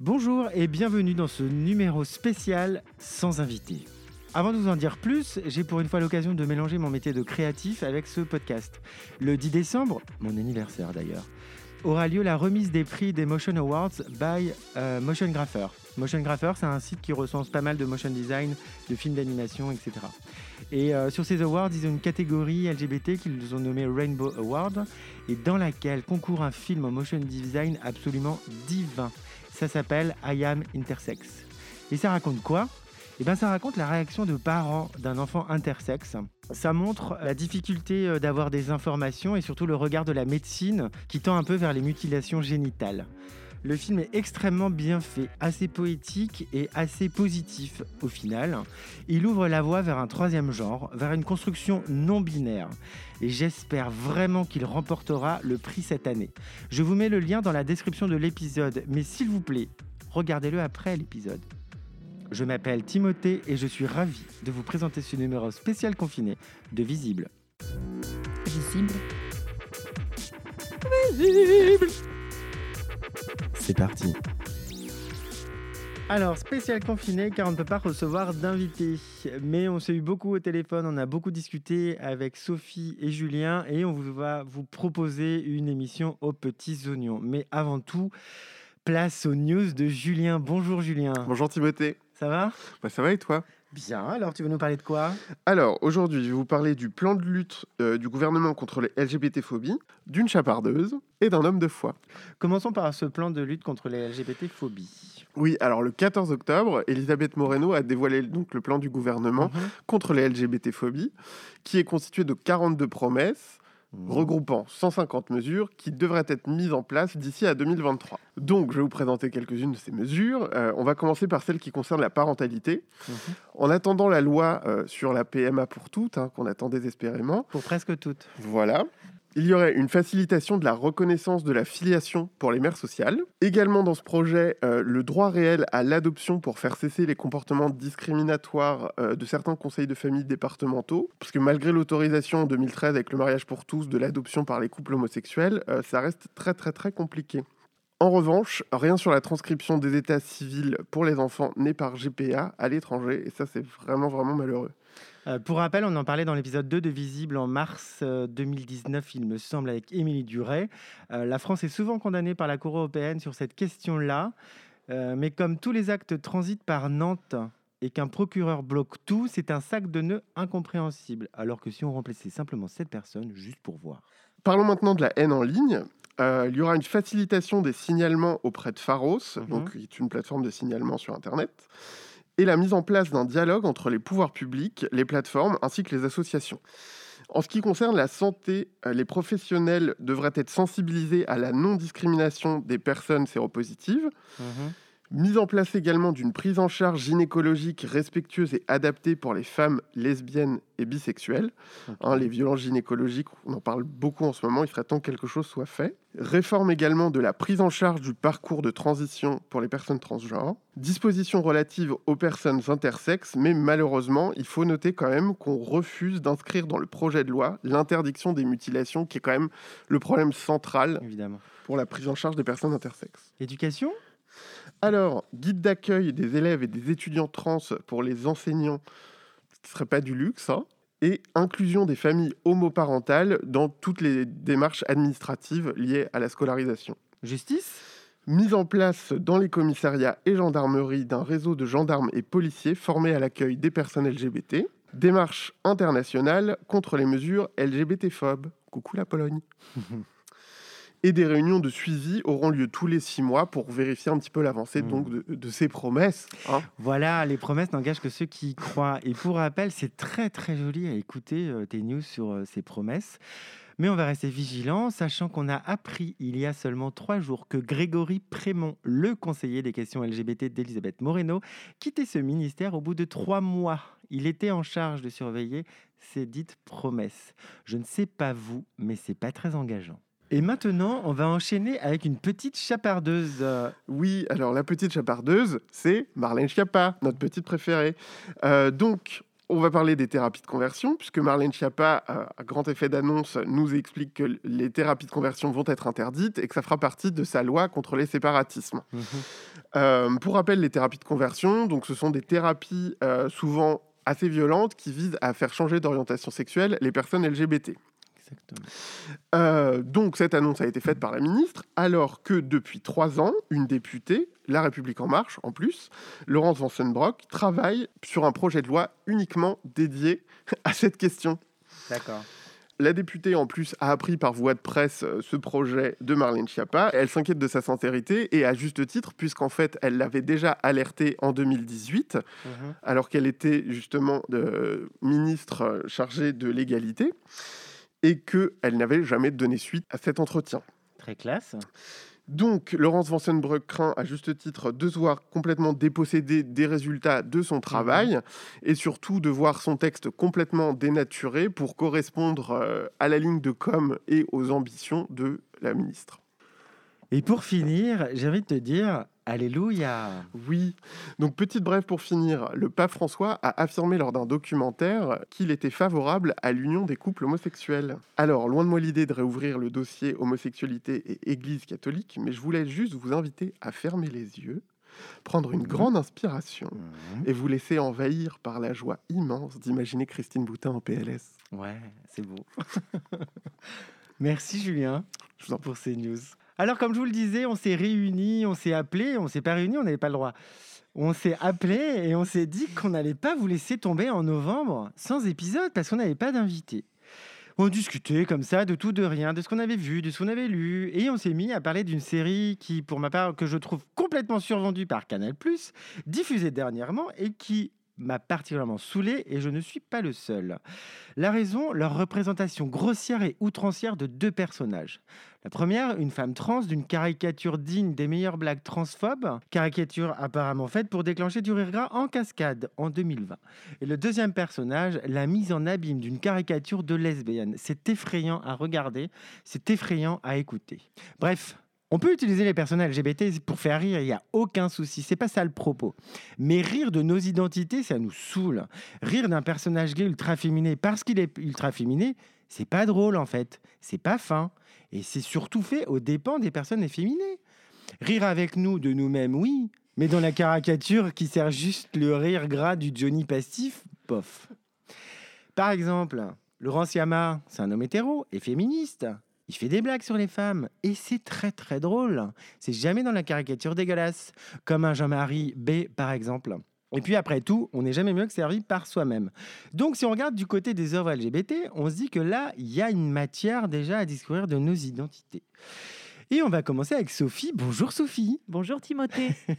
Bonjour et bienvenue dans ce numéro spécial sans invité. Avant de vous en dire plus, j'ai pour une fois l'occasion de mélanger mon métier de créatif avec ce podcast. Le 10 décembre, mon anniversaire d'ailleurs, aura lieu la remise des prix des Motion Awards by euh, Motion Grapher. Motion Grapher, c'est un site qui recense pas mal de motion design, de films d'animation, etc. Et euh, sur ces awards, ils ont une catégorie LGBT qu'ils ont nommée Rainbow Award, et dans laquelle concourt un film en motion design absolument divin. Ça s'appelle I Am Intersex. Et ça raconte quoi? Eh bien, ça raconte la réaction de parents d'un enfant intersexe. Ça montre la difficulté euh, d'avoir des informations et surtout le regard de la médecine qui tend un peu vers les mutilations génitales. Le film est extrêmement bien fait, assez poétique et assez positif au final. Il ouvre la voie vers un troisième genre, vers une construction non binaire. Et j'espère vraiment qu'il remportera le prix cette année. Je vous mets le lien dans la description de l'épisode, mais s'il vous plaît, regardez-le après l'épisode. Je m'appelle Timothée et je suis ravi de vous présenter ce numéro spécial confiné de Visible. Visible. Visible. C'est parti. Alors, spécial confiné car on ne peut pas recevoir d'invités. Mais on s'est eu beaucoup au téléphone, on a beaucoup discuté avec Sophie et Julien et on va vous proposer une émission aux petits oignons. Mais avant tout, place aux news de Julien. Bonjour Julien. Bonjour Timothée. Ça va? Bah, Ça va et toi? Bien, alors tu veux nous parler de quoi? Alors aujourd'hui, je vais vous parler du plan de lutte euh, du gouvernement contre les LGBT-phobies, d'une chapardeuse et d'un homme de foi. Commençons par ce plan de lutte contre les LGBT-phobies. Oui, alors le 14 octobre, Elisabeth Moreno a dévoilé donc le plan du gouvernement mhm. contre les LGBT-phobies, qui est constitué de 42 promesses. Regroupant 150 mesures qui devraient être mises en place d'ici à 2023. Donc, je vais vous présenter quelques-unes de ces mesures. Euh, on va commencer par celle qui concerne la parentalité. Mmh. En attendant la loi euh, sur la PMA pour toutes, hein, qu'on attend désespérément. Pour presque toutes. Voilà. Il y aurait une facilitation de la reconnaissance de la filiation pour les mères sociales. Également dans ce projet, euh, le droit réel à l'adoption pour faire cesser les comportements discriminatoires euh, de certains conseils de famille départementaux. Parce que malgré l'autorisation en 2013 avec le mariage pour tous de l'adoption par les couples homosexuels, euh, ça reste très très très compliqué. En revanche, rien sur la transcription des états civils pour les enfants nés par GPA à l'étranger, et ça c'est vraiment vraiment malheureux. Euh, pour rappel, on en parlait dans l'épisode 2 de Visible en mars 2019, euh, il me semble, avec Émilie Duret. Euh, la France est souvent condamnée par la Cour européenne sur cette question-là, mais comme tous les actes transitent par Nantes et qu'un procureur bloque tout, c'est un sac de nœuds incompréhensible, alors que si on remplaçait simplement cette personne, juste pour voir. Parlons maintenant de la haine en ligne. il y aura une facilitation des signalements auprès de Pharos, mhm. donc qui est une plateforme de signalement sur Internet et la mise en place d'un dialogue entre les pouvoirs publics, les plateformes ainsi que les associations. En ce qui concerne la santé, euh, les professionnels devraient être sensibilisés à la non-discrimination des personnes séropositives. Mmh mise en place également d'une prise en charge gynécologique respectueuse et adaptée pour les femmes lesbiennes et bisexuelles. Hein, les violences gynécologiques, on en parle beaucoup en ce moment, il serait temps que quelque chose soit fait. Réforme également de la prise en charge du parcours de transition pour les personnes transgenres. Dispositions relatives aux personnes intersexes, mais malheureusement, il faut noter quand même qu'on refuse d'inscrire dans le projet de loi l'interdiction des mutilations, qui est quand même le problème central Évidemment. pour la prise en charge des personnes intersexes. Éducation? Alors, guide d'accueil des élèves et des étudiants trans pour les enseignants, ce ne serait pas du luxe. Hein. et inclusion des familles homoparentales dans toutes les démarches administratives liées à la scolarisation. Justice? Mise en place dans les commissariats et gendarmeries d'un réseau de gendarmes et policiers formés à l'accueil des personnes LGBT. Démarche internationale contre les mesures LGBT-phobes. Coucou la Pologne. et des réunions de suivi auront lieu tous les six mois pour vérifier un petit peu l'avancée mmh. donc de, ces promesses. Hein. Voilà, les promesses n'engagent que ceux qui y croient. Et pour rappel, c'est très très joli à écouter euh, tes news sur euh, ces promesses. Mais on va rester vigilant, sachant qu'on a appris il y a seulement trois jours que Grégory Prémont, le conseiller des questions LGBT d'Elisabeth Moreno, quittait ce ministère au bout de trois mois. Il était en charge de surveiller ces dites promesses. Je ne sais pas vous, mais c'est pas très engageant. Et maintenant, on va enchaîner avec une petite chapardeuse. Oui, alors la petite chapardeuse, c'est Marlène Schiappa, notre petite préférée. Euh, donc, on va parler des thérapies de conversion, puisque Marlène Schiappa, à grand effet d'annonce, nous explique que les thérapies de conversion vont être interdites et que ça fera partie de sa loi contre les séparatismes. Mhm. Euh, pour rappel, les thérapies de conversion, donc ce sont des thérapies euh, souvent assez violentes qui visent à faire changer d'orientation sexuelle les personnes LGBT. Exactement. Euh, donc cette annonce a été faite par la ministre, alors que depuis trois ans, une députée, La République en marche en plus, Laurence Vansenbrock, travaille sur un projet de loi uniquement dédié à cette question. D'accord. La députée, en plus, a appris par voie de presse euh, ce projet de Marlène Schiappa. Elle s'inquiète de sa sincérité et à juste titre, puisqu'en fait, elle l'avait déjà alerté en 2018, Mhm. alors qu'elle était justement euh, ministre chargée de l'égalité et qu'elle n'avait jamais donné suite à cet entretien. Très classe. Donc, Laurence Vansenbroek craint à juste titre de se voir complètement dépossédée des résultats de son travail et surtout de voir son texte complètement dénaturé pour correspondre euh, à la ligne de com et aux ambitions de la ministre. Et pour finir, j'ai envie de te dire, Alléluia. Oui, donc petite brève pour finir, le pape François a affirmé lors d'un documentaire qu'il était favorable à l'union des couples homosexuels. Alors, loin de moi l'idée de réouvrir le dossier homosexualité et Église catholique, mais je voulais juste vous inviter à fermer les yeux, prendre une grande inspiration Mhm. et vous laisser envahir par la joie immense d'imaginer Christine Boutin en PLS. Ouais, c'est beau. Merci Julien Je vous en pour ces news. Alors, comme je vous le disais, on s'est réunis, on s'est appelés, on s'est pas réunis, on n'avait pas le droit. On s'est appelés et on s'est dit qu'on n'allait pas vous laisser tomber en novembre sans épisode parce qu'on n'avait pas d'invité. On discutait comme ça de tout, de rien, de ce qu'on avait vu, de ce qu'on avait lu, et on s'est mis à parler d'une série qui, pour ma part, que je trouve complètement survendue par Canal+, diffusée dernièrement et qui m'a particulièrement saoulé et je ne suis pas le seul. La raison, leur représentation grossière et outrancière de deux personnages. La première, une femme trans d'une caricature digne des meilleures blagues transphobes, caricature apparemment faite pour déclencher du rire gras en cascade en 2020. Et le deuxième personnage, la mise en abîme d'une caricature de lesbienne. C'est effrayant à regarder, c'est effrayant à écouter. Bref. On peut utiliser les personnages LGBT pour faire rire, il n'y a aucun souci, c'est pas ça le propos. Mais rire de nos identités, ça nous saoule. Rire d'un personnage gay ultra féminé parce qu'il est ultra féminé, c'est pas drôle en fait, c'est pas fin. Et c'est surtout fait aux dépens des personnes efféminées. Rire avec nous de nous-mêmes, oui, mais dans la caricature qui sert juste le rire gras du Johnny Pastif, bof. Par exemple, Laurent Siama, c'est un homme hétéro et féministe. Il fait des blagues sur les femmes et c'est très très drôle. C'est jamais dans la caricature dégueulasse, comme un Jean-Marie B par exemple. Et puis après tout, on n'est jamais mieux que servi par soi-même. Donc si on regarde du côté des œuvres LGBT, on se dit que là, il y a une matière déjà à découvrir de nos identités. Et on va commencer avec Sophie. Bonjour Sophie. Bonjour Timothée.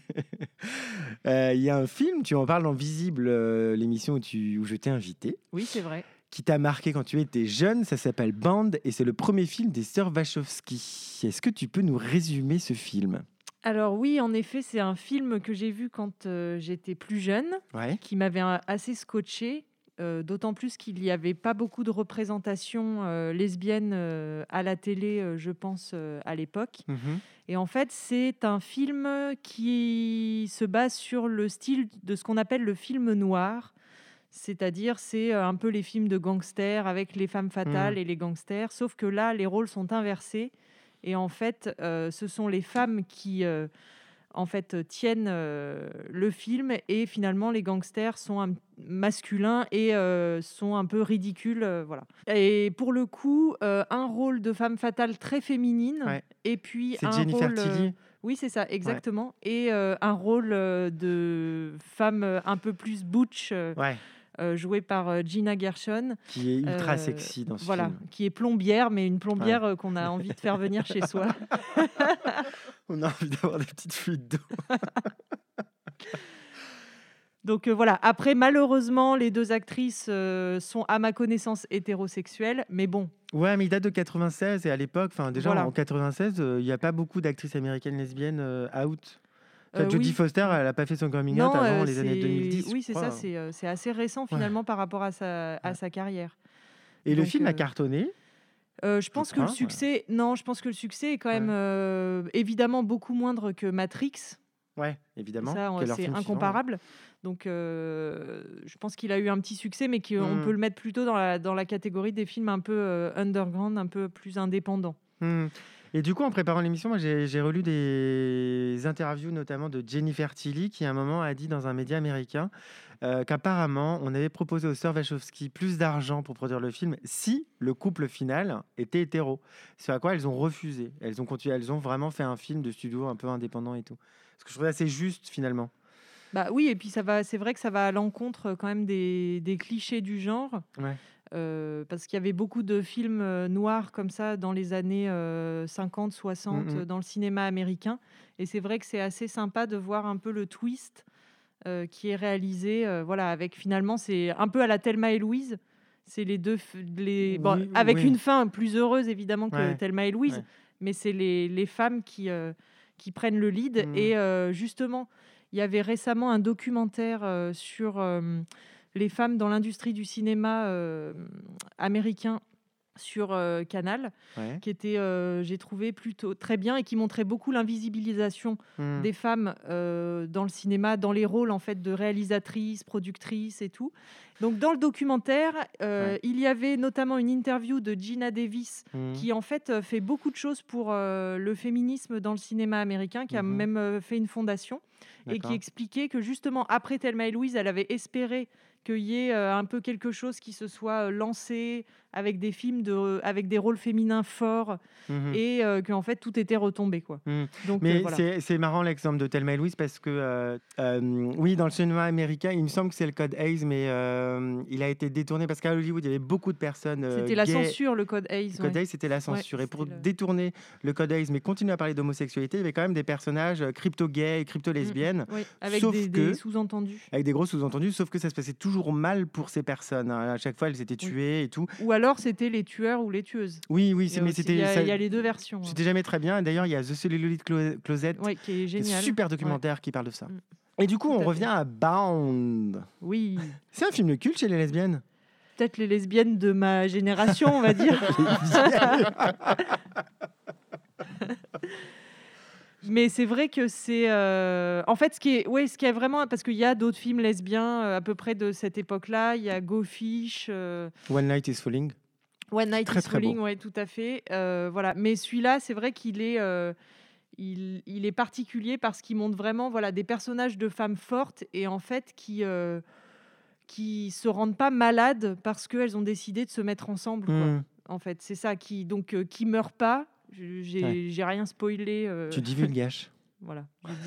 Euh, Il y a un film, tu en parles dans Visible, euh, l'émission où, tu- où je t'ai invité, Oui, c'est vrai. Qui t'a marqué quand tu étais jeune. Ça s'appelle Band et c'est le premier film des sœurs Wachowski. Est-ce que tu peux nous résumer ce film? Alors oui, en effet, c'est un film que j'ai vu quand euh, j'étais plus jeune, Ouais. qui m'avait euh, assez scotché, euh, d'autant plus qu'il n'y avait pas beaucoup de représentation euh, lesbienne euh, à la télé, je pense, à l'époque. Mhm. Et en fait, c'est un film qui se base sur le style de ce qu'on appelle le film noir. C'est-à-dire, c'est euh, un peu les films de gangsters avec les femmes fatales Mm. et les gangsters, sauf que là, les rôles sont inversés. Et en fait, euh, ce sont les femmes qui, euh, en fait, tiennent euh, le film et finalement, les gangsters sont un- masculins et sont un peu ridicules, voilà. Et pour le coup, un rôle de femme fatale très féminine Ouais. et puis un Jennifer rôle, Tilly. oui, c'est ça, exactement. Et un rôle de femme un peu plus butch, Ouais. Euh, joué par euh, Gina Gershon. Qui est ultra euh, sexy dans ce Voilà, film. qui est plombière, mais une plombière qu'on a envie de faire venir chez soi. On a envie d'avoir des petites fuites d'eau. Donc euh, voilà, après, malheureusement, les deux actrices euh, sont, à ma connaissance, hétérosexuelles. Mais bon, Ouais, mais il date de 96 et à l'époque, enfin déjà Voilà. en 96, euh, il n'y a pas beaucoup d'actrices américaines lesbiennes euh, out. Euh, Jodie oui. Foster, elle n'a pas fait son coming out non, avant euh, les années c'est- 2010. Oui, c'est ça, c'est euh, c'est assez récent finalement par rapport à sa, à Ouais. sa carrière. Et le donc, film a euh, cartonné. Euh, je pense que le ouais. succès, non, je pense que le succès est quand même évidemment beaucoup moindre que Matrix. Ouais, évidemment. Ça, c'est suivant, incomparable. Donc, euh, je pense qu'il a eu un petit succès, mais qu'on Mm. peut le mettre plutôt dans la, dans la catégorie des films un peu underground, un peu plus indépendants. ouais. Et du coup, en préparant l'émission, moi, j'ai relu des interviews, notamment de Jennifer Tilly, qui à un moment a dit dans un média américain euh, qu'apparemment, on avait proposé aux sœurs Wachowski plus d'argent pour produire le film si le couple final était hétéro. Ce à quoi elles ont refusé. Elles ont continué, elles ont vraiment fait un film de studio un peu indépendant et tout. Ce que je trouvais assez juste finalement. Bah oui, et puis ça va, c'est vrai que ça va à l'encontre quand même des, des clichés du genre. Ouais. Euh, parce qu'il y avait beaucoup de films euh, noirs comme ça dans les années euh, 50, 60 Mhm. euh, dans le cinéma américain. Et c'est vrai que c'est assez sympa de voir un peu le twist euh, qui est réalisé. voilà, avec finalement, c'est un peu à la Thelma et Louise. C'est les deux, les, bon, avec oui. une fin plus heureuse évidemment que Ouais, Thelma et Louise, ouais. mais c'est les, les femmes qui, qui prennent le lead. Mhm. Et justement, il y avait récemment un documentaire sur les femmes dans l'industrie du cinéma euh, américain sur euh, Canal, Ouais. qui était, euh, j'ai trouvé plutôt très bien et qui montrait beaucoup l'invisibilisation Hmm. des femmes euh, dans le cinéma, dans les rôles en fait de réalisatrices, productrices et tout. Donc dans le documentaire, Ouais. il y avait notamment une interview de Gina Davis Hmm. qui en fait fait beaucoup de choses pour le féminisme dans le cinéma américain, qui a Mhm. même fait une fondation et qui expliquait que justement après Thelma et Louise, elle avait espéré qu'il y ait euh, un peu quelque chose qui se soit euh, lancé avec des films de, avec des rôles féminins forts Mhm. et euh, qu'en fait tout était retombé quoi. Donc euh, Mais voilà. c'est- c'est marrant l'exemple de Thelma et Louise parce que, euh, euh, oui, dans le cinéma américain, il me semble que c'est le code Hayes, mais euh, il a été détourné parce qu'à Hollywood, il y avait beaucoup de personnes. euh, C'était la gays. censure, le code Hayes. Le code ouais. Hayes, c'était la censure. et pour le- détourner le code Hayes, mais continuer à parler d'homosexualité, il y avait quand même des personnages euh, crypto-gays et Oui, avec Sauf des, sous-entendus. avec des gros sous-entendus, sauf que ça se passait toujours mal pour ces personnes. hein. À chaque fois, elles étaient Oui. tuées et tout. Ou alors c'était les tueurs ou les tueuses. Oui, oui, Il y c'est- a mais c'était. Il y, a- ça- il y a les deux versions. hein. C'était jamais très bien. D'ailleurs, il y a The Celluloid Clo- Closet, Ouais, qui est qui est un génial. super documentaire qui parle de ça. Mm. Et du coup, on revient à Bound. Oui, C'est un film de culte chez les lesbiennes. peut-être les lesbiennes de ma génération, on va dire. Mais c'est vrai que c'est. euh, En fait, ce qui est, ouais, ce qui est vraiment. Parce qu'il y a d'autres films lesbiens euh, à peu près de cette époque-là. Il y a Go Fish, euh, One Night is Falling. One Night Très, is très beau. Falling, ouais, tout à fait. Euh, voilà. Mais celui-là, c'est vrai qu'il est. euh, Il, il est particulier parce qu'il montre vraiment voilà, des personnages de femmes fortes et en fait qui, euh, qui se rendent pas malades parce qu'elles ont décidé de se mettre ensemble. quoi. Mm. En fait, c'est ça qui donc euh, qui meurt pas. J'ai Ouais. rien spoilé. euh, Tu divulgaches. voilà,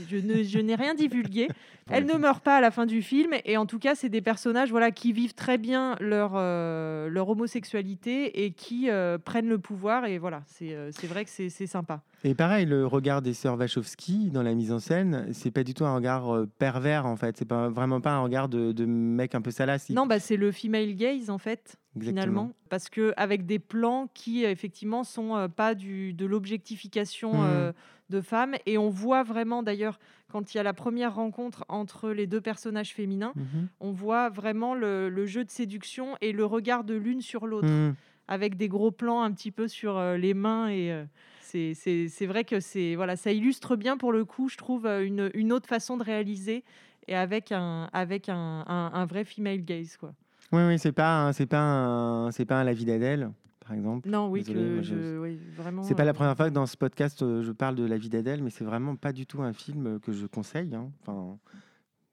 je, je n'ai rien divulgué. Elle ne meurt pas à la fin du film, et en tout cas, c'est des personnages voilà, qui vivent très bien leur, euh, leur homosexualité et qui euh, prennent le pouvoir. Et voilà, c'est vrai que c'est sympa. Et pareil, le regard des sœurs Wachowski dans la mise en scène, c'est pas du tout un regard euh, pervers en fait. C'est pas vraiment pas un regard de, de mec un peu salace. Non, bah, c'est le female gaze en fait, Exactement. finalement, parce que avec des plans qui effectivement sont euh, pas du, de l'objectification Mhm. euh, de femmes, et on voit vraiment d'ailleurs quand il y a la première rencontre entre les deux personnages féminins. Mhm. on voit vraiment le, le jeu de séduction et le regard de l'une sur l'autre, Mhm. avec des gros plans un petit peu sur euh, les mains. Et euh, c'est- c'est c'est vrai que c'est voilà, ça illustre bien pour le coup, je trouve, euh, une, une autre façon de réaliser et avec un, avec un, un- un vrai female gaze. Quoi. Oui, oui, c'est pas, un- c'est pas, un- c'est pas un La vie d'Adèle, par exemple. Non, oui, Désolé, que je- je, oui, vraiment. C'est pas la euh, première fois que dans ce podcast euh, je parle de La vie d'Adèle, mais c'est vraiment pas du tout un film que je conseille. hein. Enfin,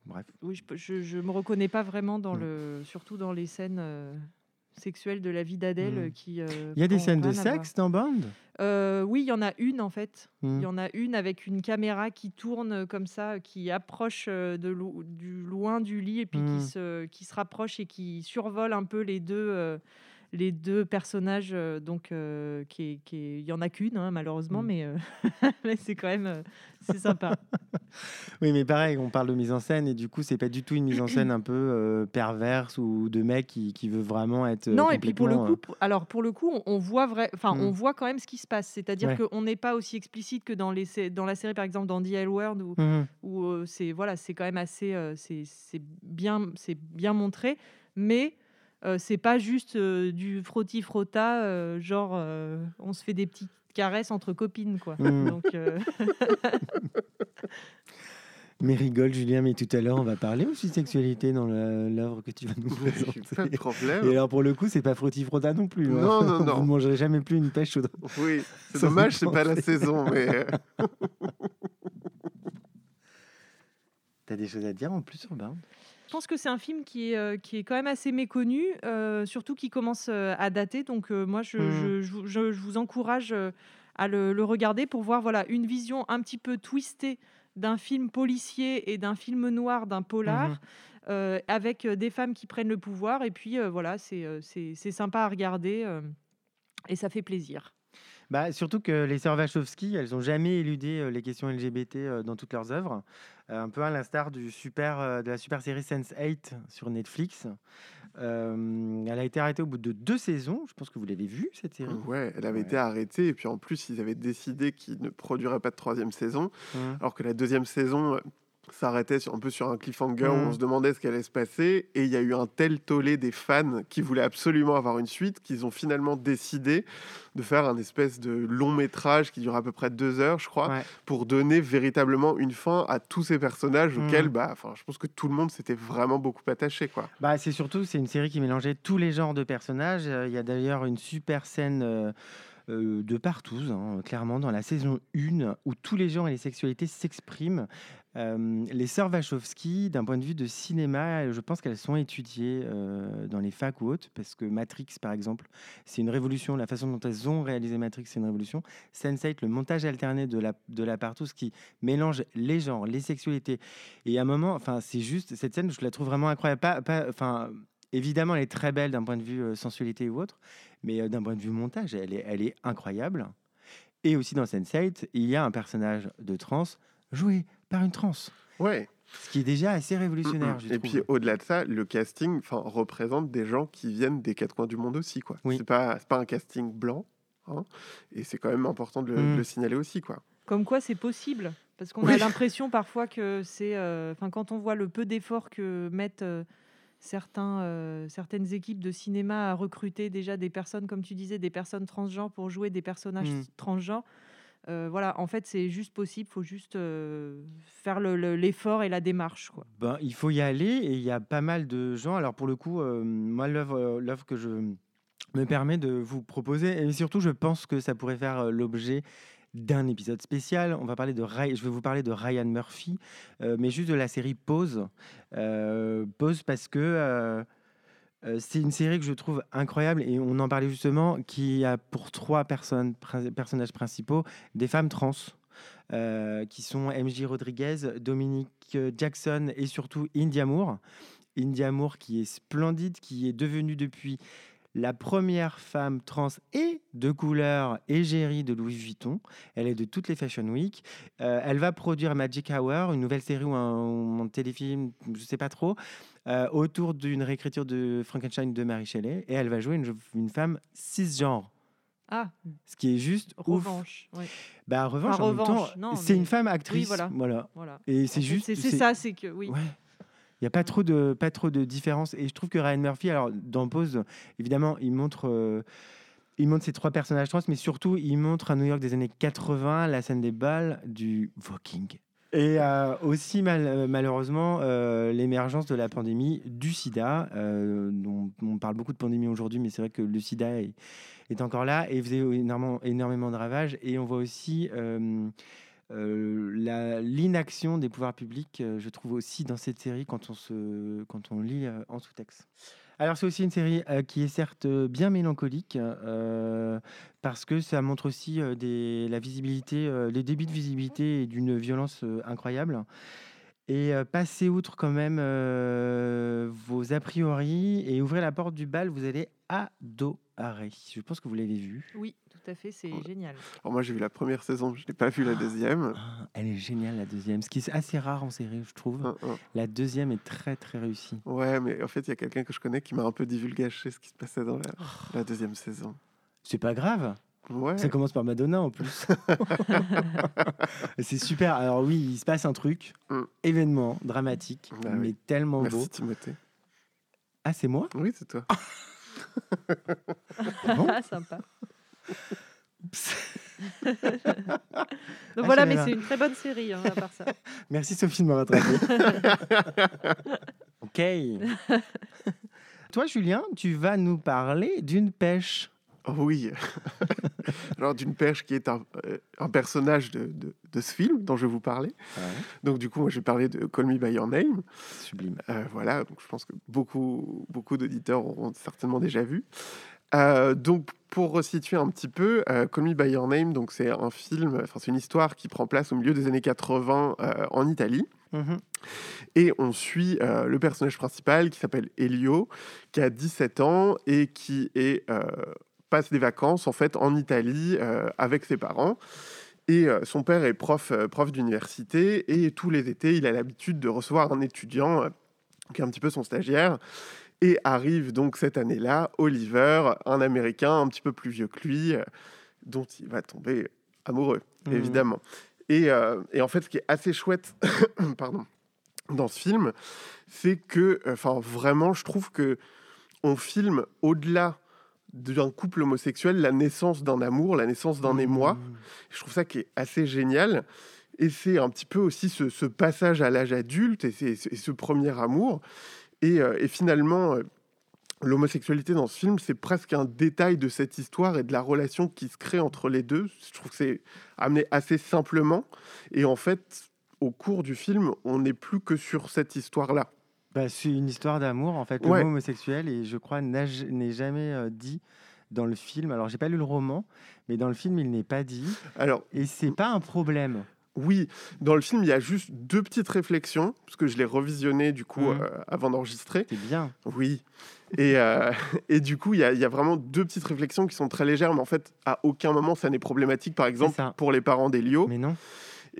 bref. Oui, je, je me reconnais pas vraiment dans Mm. le, surtout dans les scènes. Sexuelles de la vie d'Adèle Mm. euh, qui euh, Il y a des scènes de sexe dans Bond? Euh, oui, il y en a une en fait. Hmm. Il y en a une avec une caméra qui tourne euh, comme ça, qui approche de lo- du loin du lit et puis Hmm. qui, se, qui se rapproche et qui survole un peu les deux, les deux personnages. euh, donc, euh, qui qui il y en a qu'une hein, malheureusement, mais, euh, mais c'est quand même c'est sympa. Oui, mais pareil, on parle de mise en scène et du coup, c'est pas du tout une mise en scène un peu perverse ou de mec qui, qui veut vraiment être. non, et puis pour le coup, alors pour le coup, on, voit vrai, enfin, Hmm. on voit quand même ce qui se passe. C'est-à-dire Ouais. qu'on n'est pas aussi explicite que dans les dans la série, par exemple, dans The L où où euh, c'est voilà, c'est quand même assez, c'est bien, c'est bien montré, mais euh, c'est pas juste euh, du frotti frotta, euh, genre euh, on se fait des petites caresses entre copines quoi. Mhm. Donc euh, Mais rigole, Julien, mais tout à l'heure, on va parler aussi de sexualité dans l'œuvre que tu vas nous Pas de présenter. problème. Et alors, pour le coup, c'est pas frotti-frotta non plus. hein. Non, non, non. Vous ne mangerez jamais plus une pêche chaude. Oui, c'est dommage, c'est pas la saison, mais T'as des choses à dire en plus sur Bound Je pense que c'est un film qui est, euh, qui est quand même assez méconnu, euh, surtout qui commence euh, à dater. Donc euh, moi, je, Mm. je- je vous- je- vous encourage à le, le regarder pour voir voilà, une vision un petit peu twistée d'un film policier et d'un film noir, d'un polar, Mhm. euh, avec des femmes qui prennent le pouvoir. Et puis voilà, c'est sympa à regarder et ça fait plaisir. Bah, surtout que les sœurs Wachowski, elles n'ont jamais éludé les questions LGBT dans toutes leurs œuvres. Un peu à l'instar du super, de la super série Sense8 sur Netflix. Euh, elle a été arrêtée au bout de deux saisons. Je pense que vous l'avez vue, cette série. ouais, elle avait Ouais. été arrêtée. Et puis en plus, ils avaient décidé qu'ils ne produiraient pas de troisième saison. Mhm. Alors que la deuxième saison s'arrêtait un peu sur un cliffhanger où on se demandait ce qui allait se passer. Et il y a eu un tel tollé des fans qui voulaient absolument avoir une suite qu'ils ont finalement décidé de faire un espèce de long métrage qui dure à peu près deux heures, je crois, Ouais. pour donner véritablement une fin à tous ces personnages Mhm. auxquels, bah, je pense que tout le monde s'était vraiment beaucoup attaché, quoi. Bah, c'est surtout c'est une série qui mélangeait tous les genres de personnages. Euh, Il y a d'ailleurs une super scène euh, euh, de partout, hein, clairement, dans la saison 1, où tous les genres et les sexualités s'expriment. Euh, les sœurs Wachowski, d'un point de vue de cinéma, je pense qu'elles sont étudiées euh, dans les facs ou autres, parce que Matrix, par exemple, c'est une révolution. La façon dont elles ont réalisé Matrix, c'est une révolution. Sense8, le montage alterné de la, de la partouze qui mélange les genres, les sexualités. Et à un moment, enfin, c'est juste, cette scène, je la trouve vraiment incroyable. Pas, enfin, évidemment, elle est très belle d'un point de vue euh, sensualité ou autre, mais d'un point de vue montage, elle est, elle est incroyable. Et aussi dans Sense8, il y a un personnage de trans joué par une trans, Ouais. ce qui est déjà assez révolutionnaire. Je Et trouve. puis au-delà de ça, le casting enfin, représente des gens qui viennent des quatre coins du monde aussi. quoi. Oui. C'est pas, c'est pas un casting blanc. hein, et c'est quand même important de le, de Mm. le signaler aussi. Quoi. Comme quoi, c'est possible. Parce qu'on Oui. a l'impression parfois que c'est. euh, Enfin, quand on voit le peu d'efforts que mettent euh, certains, euh, certaines équipes de cinéma à recruter déjà des personnes, comme tu disais, des personnes transgenres pour jouer des personnages Mm. transgenres. Euh, voilà, en fait, c'est juste possible. Il faut juste euh, faire le- le- l'effort et la démarche. Ben, il faut y aller et il y a pas mal de gens. Alors pour le coup, euh, moi l'œuvre, euh, que je me permets de vous proposer, et surtout je pense que ça pourrait faire l'objet d'un épisode spécial. On va parler de je vais vous parler de Ryan Murphy, mais juste de la série Pause. Pause parce que euh, c'est une série que je trouve incroyable et on en parlait justement, qui a pour trois personnages principaux des femmes trans. euh, qui sont MJ Rodriguez, Dominique euh, Jackson et surtout India Moore. India Moore qui est splendide, qui est devenue depuis la première femme trans et de couleur égérie de Louis Vuitton. Elle est de toutes les Fashion Week. Elle va produire Magic Hour, une nouvelle série ou un, un téléfilm, je ne sais pas trop, euh, autour d'une réécriture de Frankenstein de Mary Shelley. Et elle va jouer une, une femme cisgenre. Ah, Ce qui est juste ouf. revanche. ouais, Bah, revanche, Enfin, en même revanche, temps, c'est mais- une femme actrice. voilà. voilà. voilà. Et c'est juste. C'est ça, c'est que oui. Ouais. Il n'y a pas trop, de, pas trop de différence. Et je trouve que Ryan Murphy, alors dans Pause, évidemment, il montre, euh, il montre ces trois personnages trans, mais surtout, il montre un New York des années 80, la scène des balles, du Voking. Et euh, aussi, euh, malheureusement, euh, l'émergence de la pandémie du sida. on parle beaucoup de pandémie aujourd'hui, mais c'est vrai que le sida est, encore là et faisait énormément, de ravages. Et on voit aussi. l'inaction des pouvoirs publics, je trouve aussi dans cette série quand on, lit en sous-texte. Alors c'est aussi une série euh, qui est certes euh, bien mélancolique euh, parce que ça montre aussi la visibilité, les débits de visibilité et d'une violence incroyable. Et passez outre quand même vos a priori et ouvrez la porte du bal, vous allez adorer. Je pense que vous l'avez vu. Oui, tout à fait, c'est Ouais. génial. Alors moi j'ai vu la première saison, je n'ai pas vu la deuxième. Ah, elle est géniale la deuxième, ce qui est assez rare en série, je trouve. Hein. La deuxième est très très réussie. Ouais, mais en fait il y a quelqu'un que je connais qui m'a un peu divulgaché ce qui se passait dans la, la deuxième saison. C'est pas grave. Ouais. Ça commence par Madonna en plus. c'est super. Alors oui, il se passe un truc, Mm. événement dramatique, Bah mais oui. tellement beau. Merci Timothée. Ah, c'est moi? Oui, c'est toi. Bon. Sympa. Donc voilà, mais c'est une très bonne série, hein, à part ça. Merci Sophie de me rattraper. ok. Toi, Julien, tu vas nous parler d'une pêche. Oui, alors d'une pêche qui est un, euh, un personnage de, de, ce film dont je vais vous parler. Donc du coup, moi, je vais parler de Call Me By Your Name. Sublime. Euh, voilà, donc je pense que beaucoup, beaucoup d'auditeurs auront certainement déjà vu. Euh, donc, pour resituer un petit peu, Call Me By Your Name, donc c'est un film, enfin c'est une histoire qui prend place au milieu des années 80 en Italie. Mhm. Et on suit le personnage principal qui s'appelle Elio, qui a 17 ans et qui est passe des vacances en fait en Italie euh, avec ses parents. Et euh, son père est prof, euh, prof d'université et tous les étés, il a l'habitude de recevoir un étudiant qui est un petit peu son stagiaire. Et arrive donc cette année-là Oliver, un Américain un petit peu plus vieux que lui, dont il va tomber amoureux, mmh. évidemment. Et, et, en fait, ce qui est assez chouette, pardon, dans ce film, c'est que, enfin, vraiment, je trouve que on filme au-delà d'un couple homosexuel la naissance d'un amour, la naissance d'un émoi. Mmh. Je trouve ça qui est assez génial. Et c'est un petit peu aussi ce, passage à l'âge adulte et, ce premier amour. Et, euh, finalement, euh, l'homosexualité dans ce film, c'est presque un détail de cette histoire et de la relation qui se crée entre les deux. Je trouve que c'est amené assez simplement. Et en fait, au cours du film, on n'est plus que sur cette histoire-là. Bah, c'est une histoire d'amour, en fait, le mot homosexuel, et je crois n'est jamais euh, dit dans le film. Alors, j'ai pas lu le roman, mais dans le film, il n'est pas dit. Alors, et c'est pas un problème. Oui, dans le film, il y a juste deux petites réflexions, parce que je l'ai revisionné du coup mmh. euh, avant d'enregistrer. C'est bien. Oui. Et, euh, et du coup, il y, a, il y, a, vraiment deux petites réflexions qui sont très légères, mais en fait, à aucun moment ça n'est problématique. Par exemple, pour les parents d'Elio. Mais non.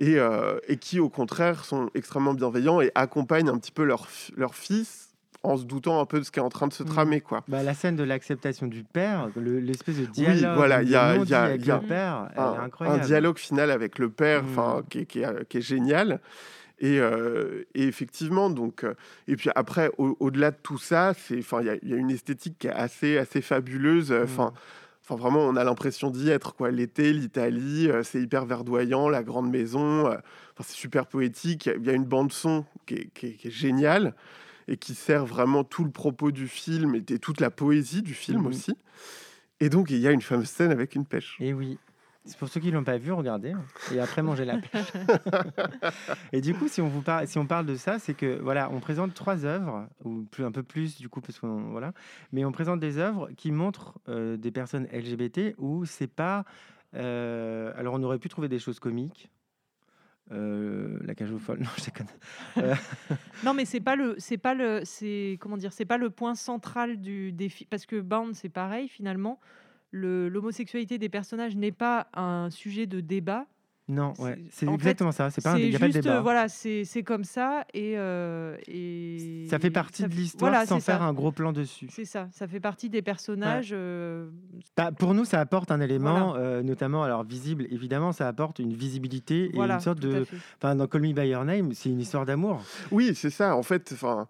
Euh, et, qui au contraire sont extrêmement bienveillants et accompagnent un petit peu leur, leur fils en se doutant un peu de ce qui est en train de se mmh. tramer. Quoi. Bah, la scène de l'acceptation du père, l'espèce de dialogue. Oui, voilà, il y a, y a, y a père, un, un, dialogue final avec le père mmh. qui, qui, est, qui, est, génial. Et, euh, et, effectivement, donc, euh, et puis après, au-delà de tout ça, il y, y, a une esthétique qui est assez, assez fabuleuse. Enfin, mmh. Enfin, vraiment, on a l'impression d'y être. quoi. L'été, l'Italie, euh, c'est hyper verdoyant, la grande maison. Euh, c'est super poétique. Il y a une bande-son qui est, qui, géniale et qui sert vraiment tout le propos du film et, toute la poésie du film mmh aussi. Et donc, il y a une fameuse scène avec une pêche. Et oui. C'est pour ceux qui ne l'ont pas vu, regardez. Et après, manger la pêche. et du coup, si on, vous parle, si on parle de ça, c'est que voilà, on présente trois œuvres, ou plus, un peu plus du coup, parce qu'on voilà, mais on présente des œuvres qui montrent euh, des personnes LGBT où c'est pas. Euh, alors, on aurait pu trouver des choses comiques. Euh, la cage aux folles, non, je déconne. non, mais c'est pas le, c'est pas le, c'est comment dire, c'est pas le point central du défi, parce que Bound, c'est pareil finalement l'homosexualité des personnages n'est pas un sujet de débat. Non, ouais, c'est exactement ça. C'est pas un, a pas de débat. Voilà, c'est comme ça et, euh, et, ça fait partie de l'histoire sans faire un gros plan dessus. C'est ça, ça fait partie des personnages. Euh, bah, pour nous, ça apporte un élément, euh, notamment alors visible. Évidemment, ça apporte une visibilité et une sorte de. Enfin, dans Call Me by Your Name, c'est une histoire d'amour. Oui, c'est ça. En fait, enfin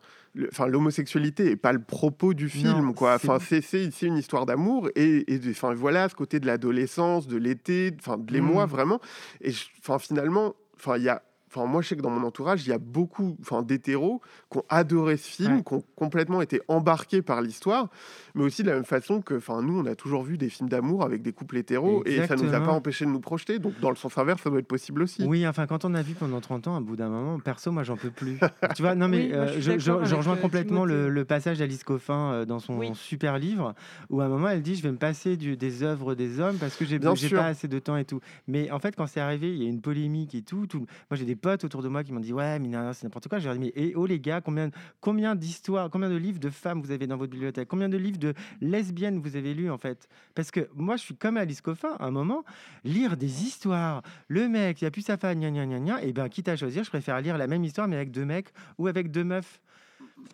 enfin l'homosexualité est pas le propos du film quoi enfin c'est c'est une histoire d'amour et, enfin voilà ce côté de l'adolescence de l'été enfin de l'émoi mmh. vraiment et enfin finalement enfin il y a Enfin, moi, je sais que dans mon entourage, il y a beaucoup enfin, d'hétéros qui ont adoré ce film, qui ont complètement été embarqués par l'histoire, mais aussi de la même façon que enfin, nous, on a toujours vu des films d'amour avec des couples hétéros et ça ne nous a pas empêché de nous projeter. Donc, dans le sens inverse, ça doit être possible aussi. Oui, enfin, quand on a vu pendant 30 ans, à bout d'un moment, perso, moi, j'en peux plus. tu vois, non, mais euh, je, rejoins euh, complètement le, passage d'Alice Coffin euh, dans son super livre où à un moment, elle dit Je vais me passer du, des œuvres des hommes parce que j'ai pas assez de temps et tout. Mais en fait, quand c'est arrivé, il y a une polémique et tout. tout... Moi, j'ai des potes autour de moi qui m'ont dit ouais mais c'est n'importe quoi. J'ai dit mais et, oh les gars combien combien d'histoires, combien de livres de femmes vous avez dans votre bibliothèque, combien de livres de lesbiennes vous avez lus en fait? Parce que moi je suis comme Alice Coffin à un moment lire des histoires. Le mec il a plus sa femme gna gna gna et ben quitte à choisir je préfère lire la même histoire mais avec deux mecs ou avec deux meufs.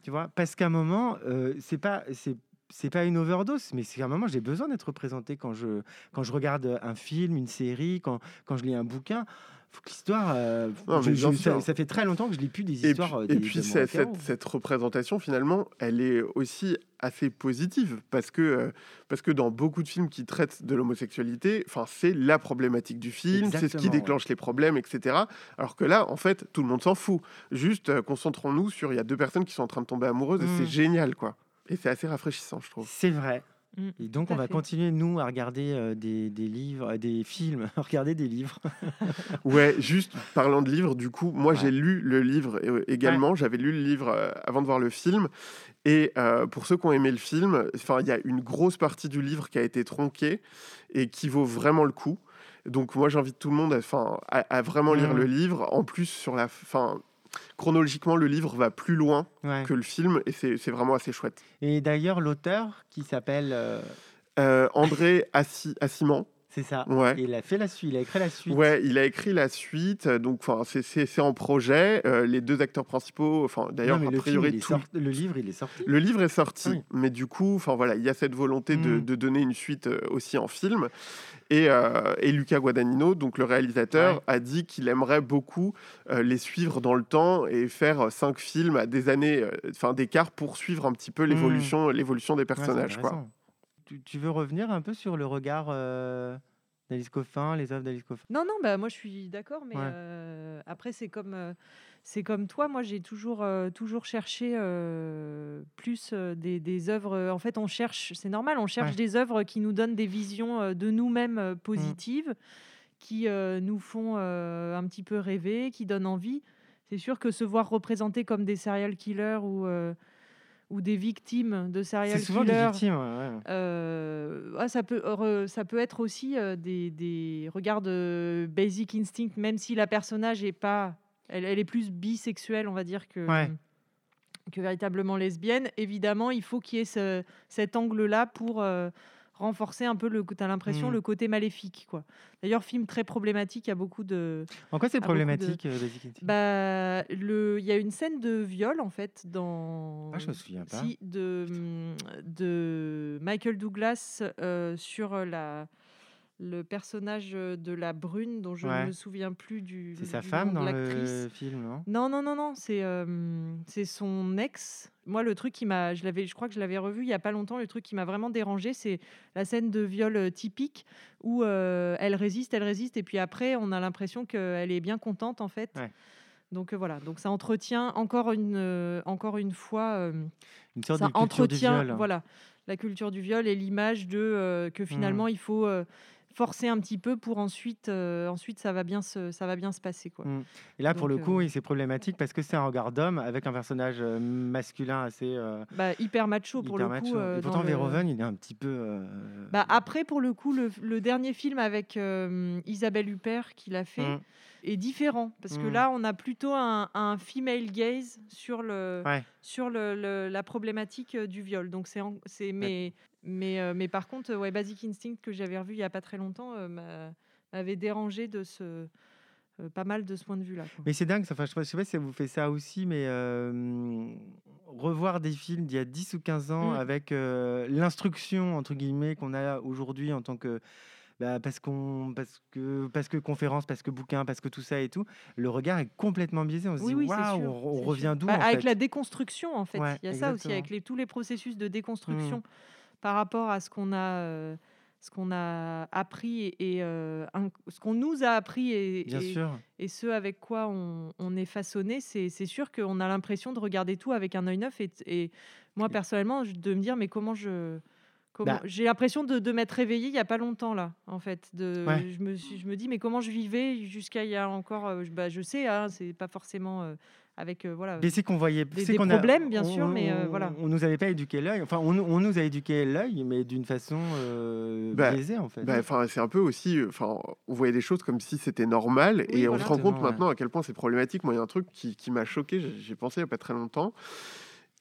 Tu vois? Parce qu'à un moment euh, c'est pas c'est c'est pas une overdose, mais c'est un moment j'ai besoin d'être représenté quand je quand je regarde un film, une série, quand quand je lis un bouquin. Faut que l'histoire. euh, ça, ça fait très longtemps que je lis plus des Et histoires. puis, euh, et puis de cette, mon cette- cette représentation, finalement, elle est aussi assez positive parce que, euh, parce que dans beaucoup de films qui traitent de l'homosexualité, enfin, c'est la problématique du film, c'est ce qui ouais. déclenche les problèmes, etc. Alors que là, en fait, tout le monde s'en fout. Juste euh, concentrons-nous sur il y a deux personnes qui sont en train de tomber amoureuses et Mm. c'est génial, quoi. Et c'est assez rafraîchissant, je trouve. C'est vrai. Mm, Et donc, on va fait. continuer, nous, à regarder euh, des, des livres, euh, des films, regarder des livres. Ouais, juste parlant de livres, du coup, moi Ouais. j'ai lu le livre euh, également. J'avais lu le livre euh, avant de voir le film. Et euh, pour ceux qui ont aimé le film, enfin, il y a une grosse partie du livre qui a été tronquée et qui vaut vraiment le coup. Donc moi j'invite tout le monde à, enfin, à, à vraiment lire Mhm. le livre. En plus, sur la fin, chronologiquement, le livre va plus loin Ouais. que le film et c'est vraiment assez chouette. Et d'ailleurs, l'auteur qui s'appelle. euh, Euh, André Assi- Assiman, c'est ça. ouais. Il a fait la suite, il a écrit la suite. Ouais, il a écrit la suite, euh, donc enfin c'est- en projet. euh, les deux acteurs principaux, enfin d'ailleurs a le, film, priori il est tout- sorti- le livre, il est sorti. le livre est sorti, Oui. mais du coup, enfin voilà, il y a cette volonté de, Mm. de donner une suite euh, aussi en film. Et, euh, et Luca Guadagnino, donc le réalisateur, Ouais. a dit qu'il aimerait beaucoup euh, les suivre dans le temps et faire cinq films à des années, enfin d'écart pour suivre un petit peu l'évolution, l'évolution des. Ouais, personnages, quoi. Tu, tu veux revenir un peu sur le regard euh, d'Alice Coffin, les œuvres d'Alice Coffin? Non, non, bah, moi je suis d'accord, mais Ouais. euh, après c'est comme, euh, c'est comme toi, moi j'ai toujours, euh, toujours cherché plus des, des œuvres. En fait, on cherche, c'est normal, on cherche Ouais. des œuvres qui nous donnent des visions de nous-mêmes euh, positives, qui nous font un petit peu rêver, qui donnent envie. C'est sûr que se voir représentés comme des serial killers ou, ou des victimes de serial C'est souvent des killers. victimes. ouais. Euh, ah, ça, peut, re- ça peut être aussi euh, des, des regards de Basic Instinct, même si la personnage est pas. Elle, elle est plus bisexuelle, on va dire, que, Ouais. que véritablement lesbienne. Évidemment, il faut qu'il y ait ce- cet angle-là pour euh, renforcer un peu le. Tu as l'impression Mm. le côté maléfique. quoi. D'ailleurs, film très problématique, il y a beaucoup de. En quoi c'est beaucoup de- problématique, euh, Bah, le- il y a une scène de viol, en fait, dans. Ah, je me souviens pas. Si, de, hum, de Michael Douglas euh, sur la, le personnage de la brune dont je Ouais. ne me souviens plus du. C'est sa du femme dans le film, non? Non, non, non, non, c'est euh, c'est son ex. Moi, le truc qui m'a, je l'avais, je crois que je l'avais revu il y a pas longtemps. Le truc qui m'a vraiment dérangé, c'est la scène de viol euh, typique où euh, elle résiste, elle résiste, et puis après, on a l'impression qu'elle est bien contente en fait. Ouais. Donc euh, voilà, donc ça entretient encore une, euh, encore une fois, euh, Une sorte ça de culture du entretient, viol. hein. voilà, la culture du viol et l'image de euh, que finalement il faut euh, forcer un petit peu pour ensuite, euh, ensuite ça va bien se, ça va bien se passer quoi. Mm. Et là, pour le coup, euh, oui, c'est problématique parce que c'est un regard d'homme avec un personnage euh, masculin assez euh, Bah, hyper macho pour hyper le coup. macho. Et pourtant, le- Verhoeven, il est un petit peu. Bah, après, pour le coup, le, le dernier film avec Isabelle Huppert qu'il a fait mm. Est différent. Parce que Mm. là, on a plutôt un, un female gaze sur, le, Ouais. sur le, le- la problématique euh, du viol. Donc, c'est, mais, mais, euh, mais par contre, ouais, Basic Instinct, que j'avais revu il n'y a pas très longtemps, euh, m'a- m'avait dérangé de ce, euh, pas mal de ce point de vue-là. Mais c'est dingue, ça. Enfin, je sais pas- je sais pas si ça vous fait ça aussi, mais euh, revoir des films d'il y a 10 ou 15 ans Mm. avec euh, l'instruction, entre guillemets, qu'on a aujourd'hui en tant que. Bah, parce, qu'on, parce, que, parce que conférence, parce que bouquin, parce que tout ça et tout, le regard est complètement biaisé. On se Oui, dit, oui, waouh, on, revient d'où Bah, Avec fait? la déconstruction, en fait. Ouais, Il y a ça aussi, avec les, tous les processus de déconstruction par rapport à ce qu'on a, euh, ce qu'on a appris et, et, euh, un- ce qu'on nous a appris et, Bien et- sûr. et ce avec quoi on, on est façonné. C'est sûr qu'on a l'impression de regarder tout avec un œil neuf. Et, moi, personnellement, de me dire, mais comment je. Comment- Bah. J'ai l'impression de, de m'être réveillée il n'y a pas longtemps, là, en fait. De, Ouais. je, me, suis- je me dis, mais comment je vivais jusqu'à il y a encore. euh, je- bah, je sais, hein, c'est pas forcément euh, avec. euh, voilà. Mais c'est qu'on voyait. Des- des a- problèmes, bien on- sûr, mais, euh, on- voilà. On nous avait pas éduqué l'œil. Enfin, on, on nous a éduqué l'œil, mais d'une façon euh, Bah, biaisée, en fait. Bah, enfin, c'est un peu aussi, enfin, on voyait des choses comme si c'était normal, Oui, et on se rend compte ouais. maintenant à quel point c'est problématique. Moi, il y a un truc qui, qui m'a choqué, j'ai- j'ai pensé il n'y a pas très longtemps.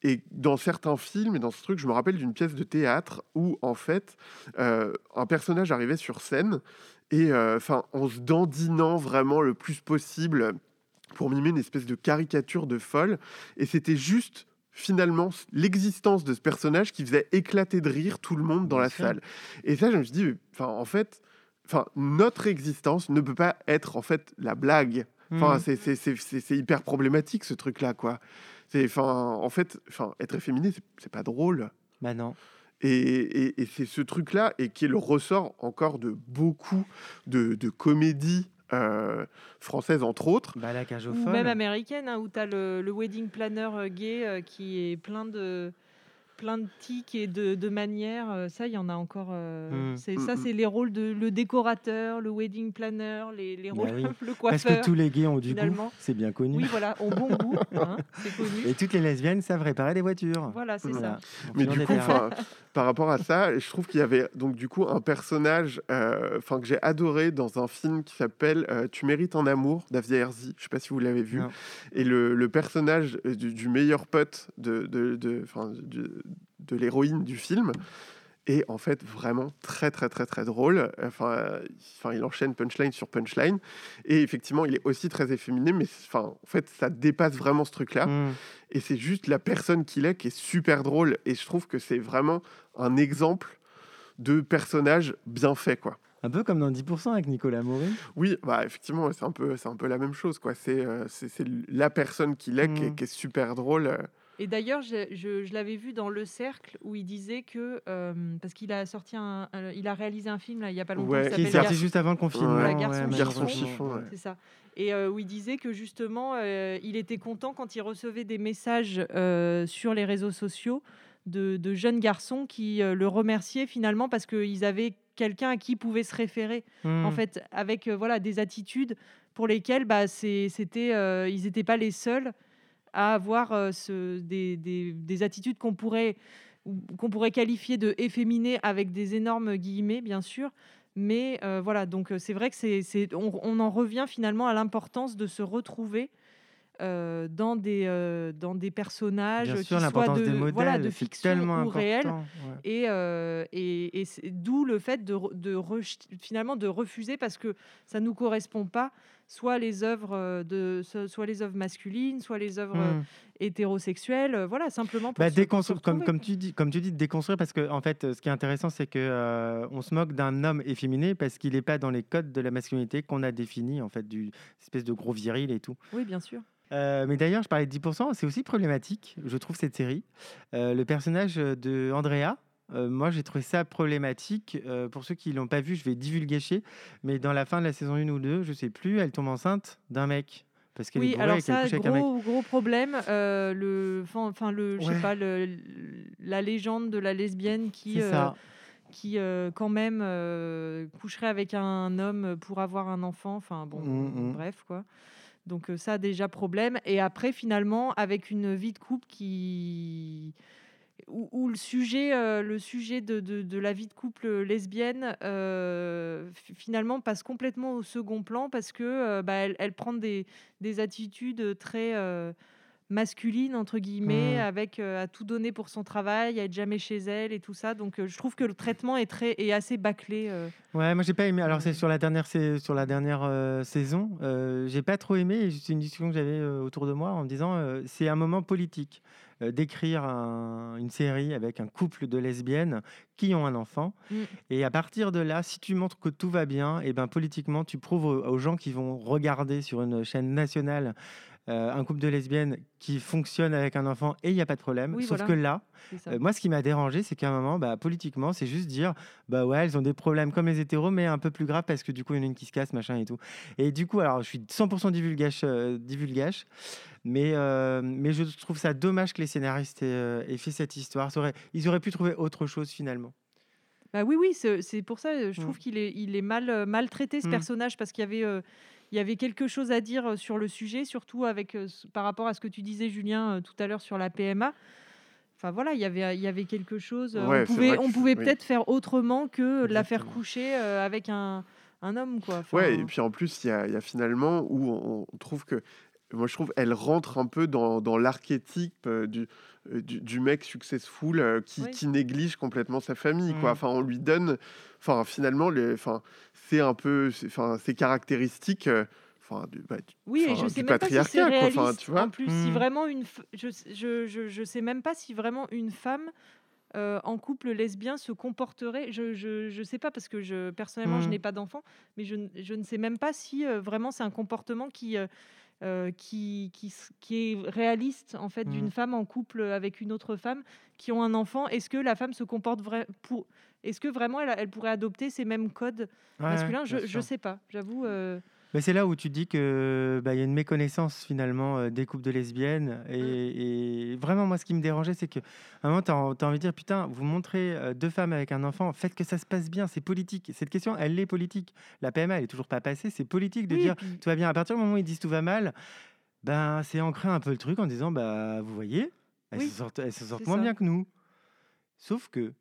Et dans certains films et dans ce truc, je me rappelle d'une pièce de théâtre où, en fait, euh, un personnage arrivait sur scène et, euh, enfin, en se dandinant vraiment le plus possible pour mimer une espèce de caricature de folle. Et c'était juste finalement l'existence de ce personnage qui faisait éclater de rire tout le monde dans la salle. Et ça, je me suis dit, enfin, en fait, enfin, notre existence ne peut pas être en fait la blague. Enfin, mmh. c'est hyper problématique ce truc-là, quoi. C'est, enfin, en fait, enfin, être efféminé, c'est pas drôle. Bah non. Et, et, c'est ce truc-là, et qui est le ressort encore de beaucoup de, de comédies euh, françaises, entre autres. Bah, la cage Ou même américaine, hein, où tu as le, le, wedding planner euh, gay euh, qui est plein de plein de tics et de, de manières. Euh, ça, il y en a encore. Euh, mmh. c'est, ça, mmh, mmh. c'est les rôles de le décorateur, le wedding planner, les, les bah rôles, le coiffeur. Parce que tous les gays ont du goût, c'est bien connu. Oui, voilà, ont bon goût, hein, c'est connu. Et toutes les lesbiennes savent réparer des voitures. Voilà, c'est ça. Mais du coup, par rapport à ça, je trouve qu'il y avait donc du coup un personnage, euh, enfin que j'ai adoré dans un film qui s'appelle Tu mérites un amour d'Avia Herzi. Je sais pas si vous l'avez vu. Et le, le personnage du, meilleur pote de, de, de, de de l'héroïne du film est en fait vraiment très très très très drôle. Enfin, enfin, il enchaîne punchline sur punchline et effectivement, il est aussi très efféminé, mais enfin, en fait, ça dépasse vraiment ce truc-là. Mm. Et c'est juste la personne qu'il est qui est super drôle. Et je trouve que c'est vraiment un exemple de personnage bien fait, quoi. Un peu comme dans 10% avec Nicolas Maury. Oui, bah effectivement, c'est un peu, c'est un peu la même chose, quoi. C'est, euh, c'est, la personne qu'il est, qui, est, mm. qui, est, super drôle. Et d'ailleurs, je, je, l'avais vu dans Le Cercle où il disait que euh, parce qu'il a sorti un, il a réalisé un film là il y a pas longtemps. Ouais, qui est sorti juste avant le confinement. Ouais. Garçon, chiffon, c'est ça. Et euh, où il disait que justement, euh, il était content quand il recevait des messages sur les réseaux sociaux de, de jeunes garçons qui le remerciaient finalement parce qu'ils avaient quelqu'un à qui ils pouvaient se référer. En hmm. fait, avec voilà des attitudes pour lesquelles bah, c'était, ils n'étaient pas les seuls à avoir euh, ce, des, des, des, attitudes qu'on pourrait, qu'on pourrait qualifier de efféminées avec des énormes guillemets, bien sûr. Mais euh, voilà, donc euh, c'est vrai que c'est, on, on, en revient finalement à l'importance de se retrouver euh, dans, des, euh, dans des personnages Bien qui sûr, soient de, modèles, voilà, de fiction ou réels. Et, euh, et, et d'où le fait de, de finalement de refuser parce que ça ne nous correspond pas soit les œuvres de soit les œuvres masculines, soit les œuvres mmh. hétérosexuelles, voilà simplement pour bah, déconstruire comme, comme tu dis comme tu dis déconstruire parce que en fait ce qui est intéressant c'est que on se moque d'un homme efféminé parce qu'il n'est pas dans les codes de la masculinité qu'on a défini en fait du espèce de gros viril et tout. Oui bien sûr. Euh, mais d'ailleurs, je parlais de 10%, c'est aussi problématique, je trouve, cette série. Euh, le personnage de Andrea, euh, moi, j'ai trouvé ça problématique. pour ceux qui ne l'ont pas vu, je vais divulguer. Mais dans la fin de la saison 1 ou 2, je ne sais plus, elle tombe enceinte d'un mec. Parce qu'elle oui, alors ça, gros, gros problème. le, enfin, le, je sais pas, le, la légende de la lesbienne qui, qui quand même coucherait avec un homme pour avoir un enfant. Enfin bon, mmh, mmh. bref quoi. Donc ça, déjà problème. Et après, finalement, avec une vie de couple qui où, le sujet, le sujet de, de, la vie de couple lesbienne finalement passe complètement au second plan parce que bah, elle, elle, prend des, des attitudes très masculine entre guillemets, mmh. avec à tout donner pour son travail, à être jamais chez elle et tout ça. Donc je trouve que le traitement est très est assez bâclé. Ouais, moi j'ai pas aimé. Alors c'est sur la dernière sur la dernière saison, j'ai pas trop aimé. C'est une discussion que j'avais autour de moi en me disant c'est un moment politique d'écrire une série avec un couple de lesbiennes qui ont un enfant. Mmh. Et à partir de là, si tu montres que tout va bien, et ben politiquement, tu prouves aux gens qui vont regarder sur une chaîne nationale euh, un couple de lesbiennes qui fonctionne avec un enfant et il n'y a pas de problème. Sauf que là, euh, moi, ce qui m'a dérangé, c'est qu'à un moment, bah, politiquement, c'est juste dire, bah ouais, elles ont des problèmes comme les hétéros, mais un peu plus grave parce que du coup, il y en a une qui se casse, machin et tout. Et du coup, alors, je suis 100% divulgage, euh, divulgage mais, mais je trouve ça dommage que les scénaristes aient, fait cette histoire. ils auraient pu trouver autre chose finalement. Bah oui, oui, c'est pour ça, je trouve mmh. qu'il est, il est mal, maltraité, ce mmh. personnage, parce qu'il y avait il y avait quelque chose à dire sur le sujet, surtout avec, par rapport à ce que tu disais, Julien, tout à l'heure sur la PMA. Enfin voilà, il y avait, il y avait quelque chose. on pouvait, on pouvait peut-être faire autrement que la faire coucher avec un, un, homme, quoi. ouais, et puis en plus, il y, a, y a finalement où on, trouve que, moi je trouve, elle rentre un peu dans, dans l'archétype du, du, du, mec successful qui, qui, néglige complètement sa famille, quoi. Mmh. Enfin, on lui donne, enfin finalement, les, enfin c'est un peu, enfin, ces caractéristiques. Euh, enfin, du, bah, du- Oui, et je du sais même pas si c'est quoi, réaliste. enfin, tu vois. en plus, si Hmm. vraiment une, f- je, je, je, je sais même pas si vraiment une femme euh, en couple lesbien se comporterait. Je, je, je sais pas parce que je personnellement je Hmm. n'ai pas d'enfant, mais je, je ne sais même pas si euh, vraiment c'est un comportement qui euh, euh, qui, qui, s- qui est réaliste en fait d'une femme en couple avec une autre femme qui ont un enfant. Est-ce que la femme se comporte vrai pour Est-ce que vraiment elle, pourrait adopter ces mêmes codes Ouais, masculins? Je, sûr. sais pas. J'avoue. euh, Mais c'est là où tu dis que bah, il y a une méconnaissance finalement euh, des couples de lesbiennes. Et, et vraiment, moi, ce qui me dérangeait, c'est que à un moment, tu as, envie de dire putain, vous montrez euh, deux femmes avec un enfant, faites que ça se passe bien, c'est politique. Cette question, elle est politique. La PMA, elle est toujours pas passée, c'est politique de oui, dire puis- tout va bien. À partir du moment où ils disent tout va mal, ben, c'est ancrer un peu le truc en disant bah, vous voyez, elles Oui, se sortent, elles se sortent c'est moins ça. bien que nous. Sauf que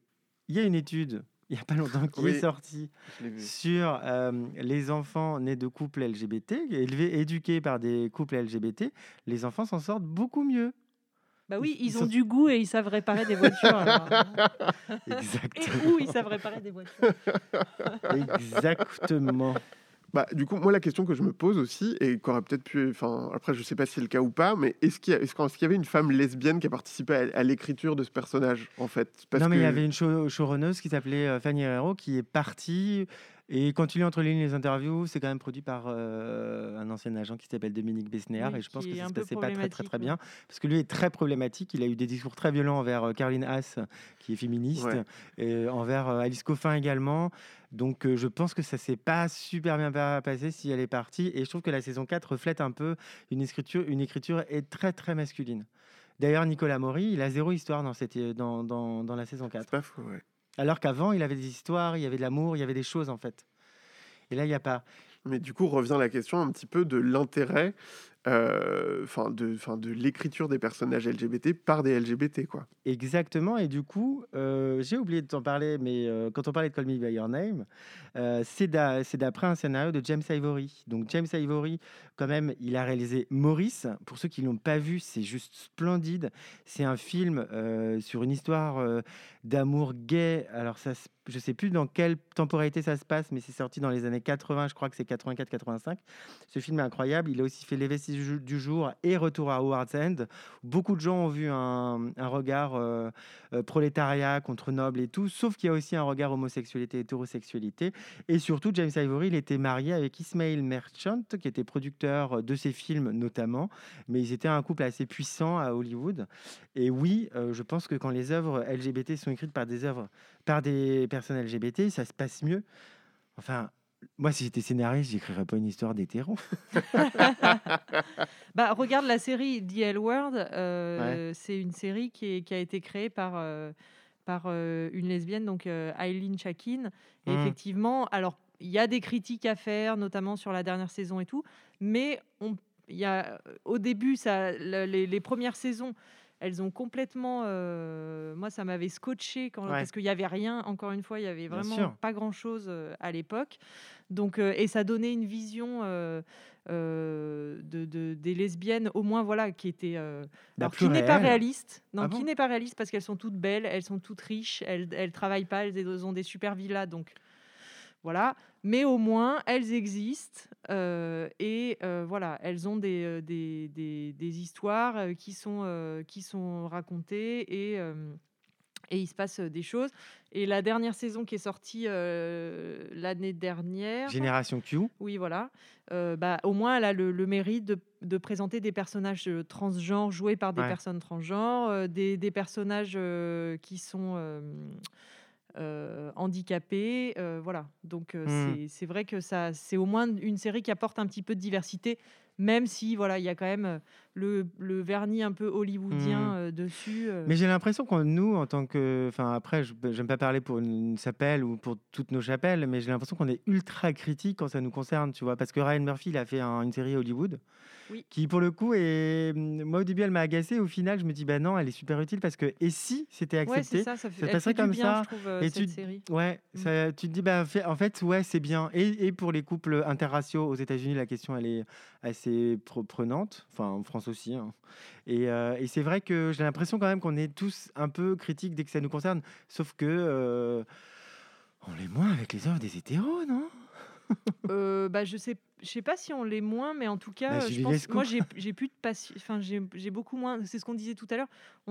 il y a une étude. Il n'y a pas longtemps qui Oui. est vu. sur euh, les enfants nés de couples LGBT, élevés, éduqués par des couples LGBT, les enfants s'en sortent beaucoup mieux. Bah oui, Ils ils ont sont- du goût et ils savent réparer des voitures. alors. Et où ils savent réparer des voitures? Exactement. Bah, du coup, moi, la question que je me pose aussi, et qu'aurait peut-être pu. Enfin, après, je sais pas si c'est le cas ou pas, mais est-ce qu'il y, est-ce qu'il y avait une femme lesbienne qui a participé à, à l'écriture de ce personnage, en fait? Parce non, mais il y avait une show- showrunneuse qui s'appelait euh, Fanny Herrero qui est partie. Et quand tu lis entre les lignes les interviews, c'est quand même produit par euh, un ancien agent qui s'appelle Dominique Besnéard. Oui, et je pense que ça se passait pas très, très, très bien. Parce que lui est très problématique. Il a eu des discours très violents envers euh, Caroline Haas, qui est féministe, Ouais. et envers euh, Alice Coffin également. Donc euh, je pense que ça s'est pas super bien pa- passé si elle est partie. Et je trouve que la saison 4 reflète un peu une écriture, une écriture est très, très masculine. D'ailleurs, Nicolas Maury, il a zéro histoire dans, cette, dans, dans, dans la saison 4. C'est pas faux, ouais. Alors qu'avant, il avait des histoires, il y avait de l'amour, il y avait des choses en fait. Et là, il n'y a pas. Mais du coup, revient la question un petit peu de l'intérêt, euh, enfin de, l'écriture des personnages LGBT par des LGBT, quoi. Exactement. Et du coup, euh, j'ai oublié de t'en parler, mais euh, quand on parlait de Call Me By Your Name, c'est d'a- c'est d'après un scénario de James Ivory. Donc James Ivory, quand même, il a réalisé Maurice. Pour ceux qui l'ont pas vu, c'est juste splendide. C'est un film sur une histoire d'amour gay. Alors ça, se- je sais plus dans quelle temporalité ça se passe, mais c'est sorti dans les années 80. Je crois que c'est 84-85. Ce film est incroyable. Il a aussi fait Les Vestiges du- jour et Retour à Howard's End. Beaucoup de gens ont vu un, regard euh, euh, prolétariat contre noble et tout, sauf qu'il y a aussi un regard homosexualité, hétérosexualité. Et surtout, James Ivory, il était marié avec Ismail Merchant, qui était producteur de ses films notamment, mais ils étaient un couple assez puissant à Hollywood. Et oui, euh, je pense que quand les œuvres LGBT sont écrites par des œuvres, par des personnes LGBT, ça se passe mieux. Enfin, moi, si j'étais scénariste, j'écrirais pas une histoire d'hétéro. Bah, regarde la série The L Word. euh, C'est une série qui, est- qui a été créée par, euh, par euh, une lesbienne, donc Eileen Chakin. Et Mhm. effectivement, alors il y a des critiques à faire, notamment sur la dernière saison et tout, mais on, y a, au début, ça, le- les, les premières saisons. Elles ont complètement. euh, moi, ça m'avait scotché quand, Ouais. parce qu'il n'y avait rien. Encore une fois, il y avait Bien vraiment sûr. pas grand chose à l'époque. Donc, euh, et ça donnait une vision euh, euh, de, de- des lesbiennes, au moins voilà, qui était euh, Bah, alors, plus qui n'est pas réel. réaliste. Non, Ah qui bon? n'est pas réaliste parce qu'elles sont toutes belles, elles sont toutes riches, elles, elles travaillent pas, elles ont des super villas, donc voilà. Mais au moins, elles existent euh, et euh, voilà, elles ont des, euh, des, des- des histoires qui sont, euh, qui sont racontées et, et il se passe des choses. Et la dernière saison qui est sortie l'année dernière, Génération Q. oui, voilà. Bah, au moins, elle a le, le mérite de, de présenter des personnages transgenres joués par des Ouais. personnes transgenres, des, des personnages qui sont handicapés. euh, voilà. Donc, euh, Hmm. c'est- vrai que ça, c'est au moins une série qui apporte un petit peu de diversité, même si voilà, il y a quand même euh, le, le vernis un peu hollywoodien Hmm. euh, dessus. euh. Mais j'ai l'impression qu'on nous, en tant que, enfin après, je n'aime pas parler pour une chapelle ou pour toutes nos chapelles, mais j'ai l'impression qu'on est ultra critique quand ça nous concerne, tu vois, parce que Ryan Murphy, il a fait un- une série Hollywood, Oui. qui pour le coup est, moi au début elle m'a agacé, au final je me dis bah non, elle est super utile parce que et si c'était Ouais, accepté, ça, ça fait, ça passerait fait du comme bien, ça, je trouve, euh, et cette tu- série. Ouais, Mm. ça- tu te dis, bah, en fait, ouais, c'est bien. Et, et pour les couples interraciaux aux États-Unis, la question, elle est assez pre- prenante. Enfin, en France aussi. hein. Et, euh, et c'est vrai que j'ai l'impression quand même qu'on est tous un peu critiques dès que ça nous concerne. Sauf que euh, on l'est moins avec les œuvres des hétéros, non? Euh, bah, je sais, je sais pas si on l'est moins, mais en tout cas, Bah, euh, je pense, moi, j'ai plus de patience. Enfin, j'ai beaucoup moins. C'est ce qu'on disait tout à l'heure.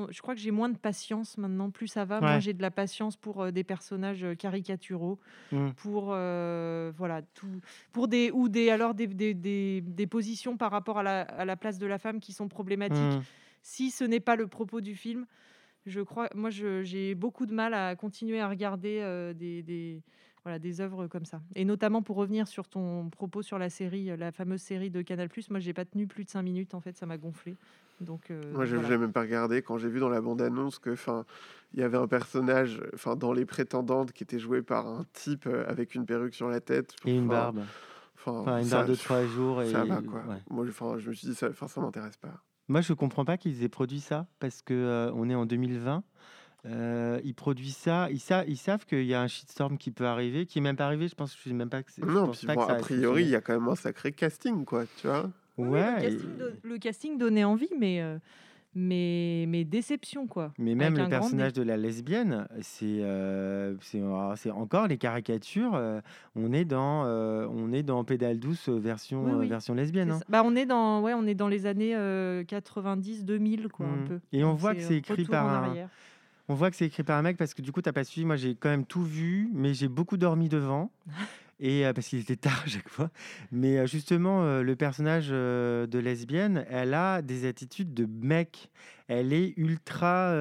Je crois que j'ai moins de patience maintenant. Plus ça va, Ouais. j'ai de la patience pour euh, des personnages euh, caricaturaux, Mm. pour euh, voilà tout, pour des ou des alors des, des, des- des positions par rapport à la, à la place de la femme qui sont problématiques. Mm. Si ce n'est pas le propos du film, je crois. Moi, j'ai beaucoup de mal à continuer à regarder euh, des voilà, des œuvres comme ça. Et notamment pour revenir sur ton propos sur la série, euh, la fameuse série de Canal+, moi j'ai pas tenu plus de 5 minutes, en fait, ça m'a gonflé. Donc, euh, Moi, je voilà. n'ai même pas regardé quand j'ai vu dans la bande-annonce que, enfin, il y avait un personnage, enfin, dans les prétendantes qui était joué par un type euh, avec une perruque sur la tête. Et une barbe. Enfin, une barbe de trois jours. Et... Ça va quoi. ouais. Moi, je- enfin, je me suis dit, ça, enfin, ça m'intéresse pas. Moi, je comprends pas qu'ils aient produit ça parce que euh, on est en 2020. Euh, ils produisent ça, ils, sa- ils savent qu'il y a un shitstorm qui peut arriver, qui est même pas arrivé. Je pense, je sais même pas que c'est. je Non, puis pas bon, que a priori, il y a quand même un sacré casting, quoi, tu vois. Ouais. le, casting don- le casting donnait envie, mais, euh, mais, mais déception, quoi. Mais même le personnage de la lesbienne, c'est euh, c'est c'est encore les caricatures. euh, on est dans euh, on est dans pédale douce version Oui, oui, version lesbienne. Hein. Bah, on, est dans, ouais, on est dans les années 90-2000, quoi, un peu. Et on Donc, voit que c'est écrit par un- arrière. On voit que c'est écrit par un mec parce que du coup, t'as pas suivi. Moi, j'ai quand même tout vu, mais j'ai beaucoup dormi devant. Et euh, parce qu'il était tard à chaque fois. Mais euh, justement, euh, le personnage de lesbienne, elle a des attitudes de mec. Elle est ultra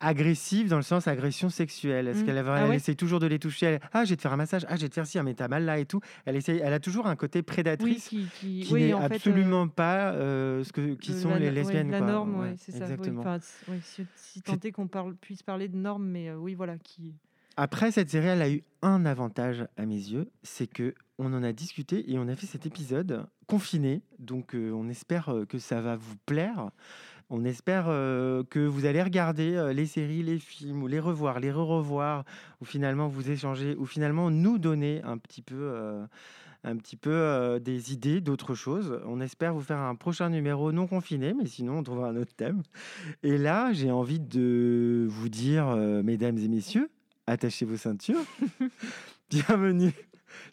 agressive dans le sens agression sexuelle. Est-ce Mm. qu'elle Ah elle ouais? essaie toujours de les toucher elle, Ah, je vais te faire un massage. Ah, je vais te faire ci. Ah, mais t'as mal là et tout. Elle, essaie, elle a toujours un côté Oui, prédatrice qui, qui, qui oui, n'est fait, euh, absolument pas euh, ce que qui de sont la les no- ouais, lesbiennes. la norme, ouais, c'est ça. Exactement. Enfin, si, si tant est qu'on parle, puisse parler de normes, mais euh, oui, voilà, qui. Après, cette série, elle a eu un avantage à mes yeux, c'est que on en a discuté et on a fait cet épisode confiné. Donc, on espère que ça va vous plaire. On espère euh, que vous allez regarder euh, les séries, les films, ou les revoir, les re-revoir, ou finalement vous échanger, ou finalement nous donner un petit peu, euh, un petit peu des idées d'autres choses. On espère vous faire un prochain numéro non confiné, mais sinon on trouvera un autre thème. Et là, j'ai envie de vous dire, mesdames et messieurs, attachez vos ceintures. Bienvenue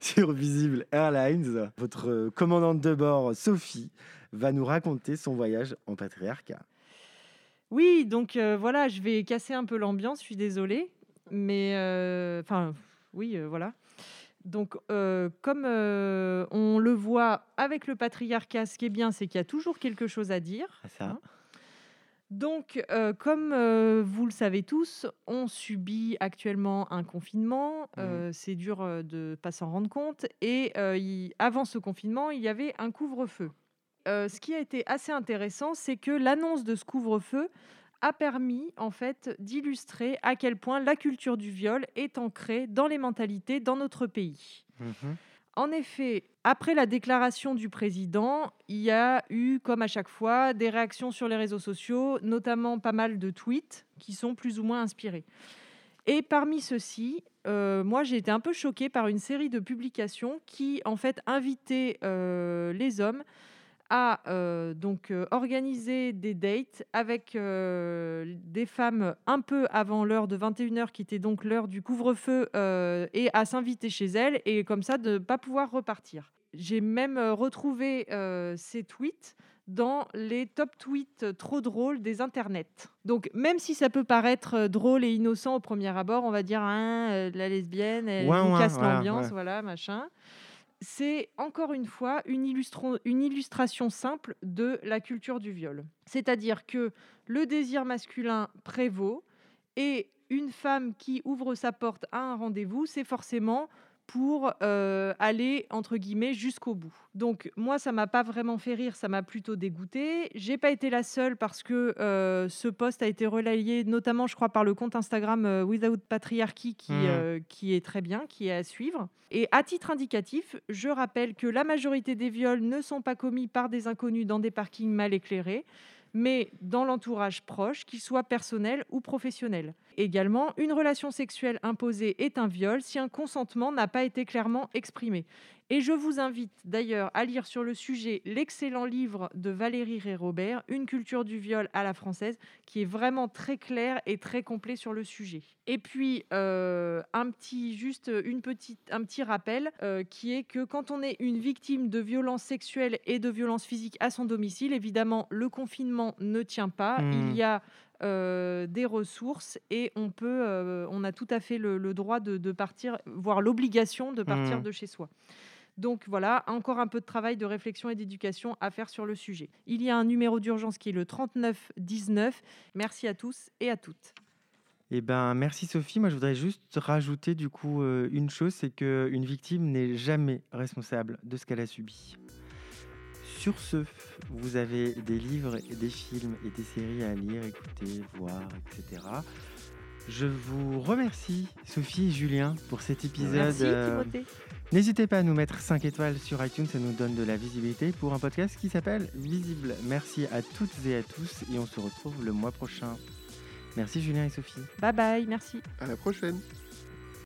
sur Visible Airlines. Votre commandante de bord, Sophie, va nous raconter son voyage en patriarcat. Oui, donc euh, voilà, je vais casser un peu l'ambiance, je suis désolée. Mais, euh, enfin, oui, euh, voilà. Donc, comme on le voit avec le patriarcat, ce qui est bien, c'est qu'il y a toujours quelque chose à dire. Ça Hein Donc, euh, comme euh, vous le savez tous, on subit actuellement un confinement. Euh, C'est dur de ne pas s'en rendre compte. Et avant ce confinement, il y avait un couvre-feu. Euh, ce qui a été assez intéressant, c'est que l'annonce de ce couvre-feu a permis en fait d'illustrer à quel point la culture du viol est ancrée dans les mentalités dans notre pays. Mhm. En effet, après la déclaration du président, il y a eu, comme à chaque fois, des réactions sur les réseaux sociaux, notamment pas mal de tweets qui sont plus ou moins inspirés. Et parmi ceux-ci, euh, moi j'ai été un peu choquée par une série de publications qui en fait invitaient euh, les hommes à euh, donc euh, organiser des dates avec euh, des femmes un peu avant l'heure de 21h qui était donc l'heure du couvre-feu euh, et à s'inviter chez elles et comme ça de ne pas pouvoir repartir. J'ai même retrouvé ces tweets dans les top tweets trop drôles des internets. Donc même si ça peut paraître drôle et innocent au premier abord, on va dire Hein, la lesbienne, elle casse l'ambiance, voilà, machin c'est encore une fois une, illustration simple de la culture du viol. C'est-à-dire que le désir masculin prévaut et une femme qui ouvre sa porte à un rendez-vous, c'est forcément pour euh, aller entre guillemets jusqu'au bout. Donc moi ça m'a pas vraiment fait rire, ça m'a plutôt dégoûté. J'ai pas été la seule parce que euh, ce post a été relayé notamment je crois par le compte Instagram euh, Without Patriarchy qui, euh, qui est très bien, qui est à suivre. Et à titre indicatif, je rappelle que la majorité des viols ne sont pas commis par des inconnus dans des parkings mal éclairés, mais dans l'entourage proche, qu'il soit personnel ou professionnel. Également, une relation sexuelle imposée est un viol si un consentement n'a pas été clairement exprimé. Et je vous invite d'ailleurs à lire sur le sujet l'excellent livre de Valérie Ré-Robert, Une culture du viol à la française, qui est vraiment très clair et très complet sur le sujet. Et puis, euh, un petit, juste une petite, un petit rappel euh, qui est que quand on est une victime de violences sexuelles et de violences physiques à son domicile, évidemment, le confinement ne tient pas. Hmm. Il y a euh, des ressources et on peut, euh, on a tout à fait le, le droit de, de partir, voire l'obligation de partir Mhm. de chez soi. Donc voilà, encore un peu de travail de réflexion et d'éducation à faire sur le sujet. Il y a un numéro d'urgence qui est le 3919. Merci à tous et à toutes. Eh ben, merci Sophie. Moi, je voudrais juste rajouter du coup euh, une chose, c'est qu'une victime n'est jamais responsable de ce qu'elle a subi. Sur ce, vous avez des livres, des films et des séries à lire, écouter, voir, etc. Je vous remercie, Sophie et Julien, pour cet épisode. Merci euh, Timothée. N'hésitez pas à nous mettre 5 étoiles sur iTunes, ça nous donne de la visibilité pour un podcast qui s'appelle Visible. Merci à toutes et à tous et on se retrouve le mois prochain. Merci Julien et Sophie. Bye bye, merci. À la prochaine.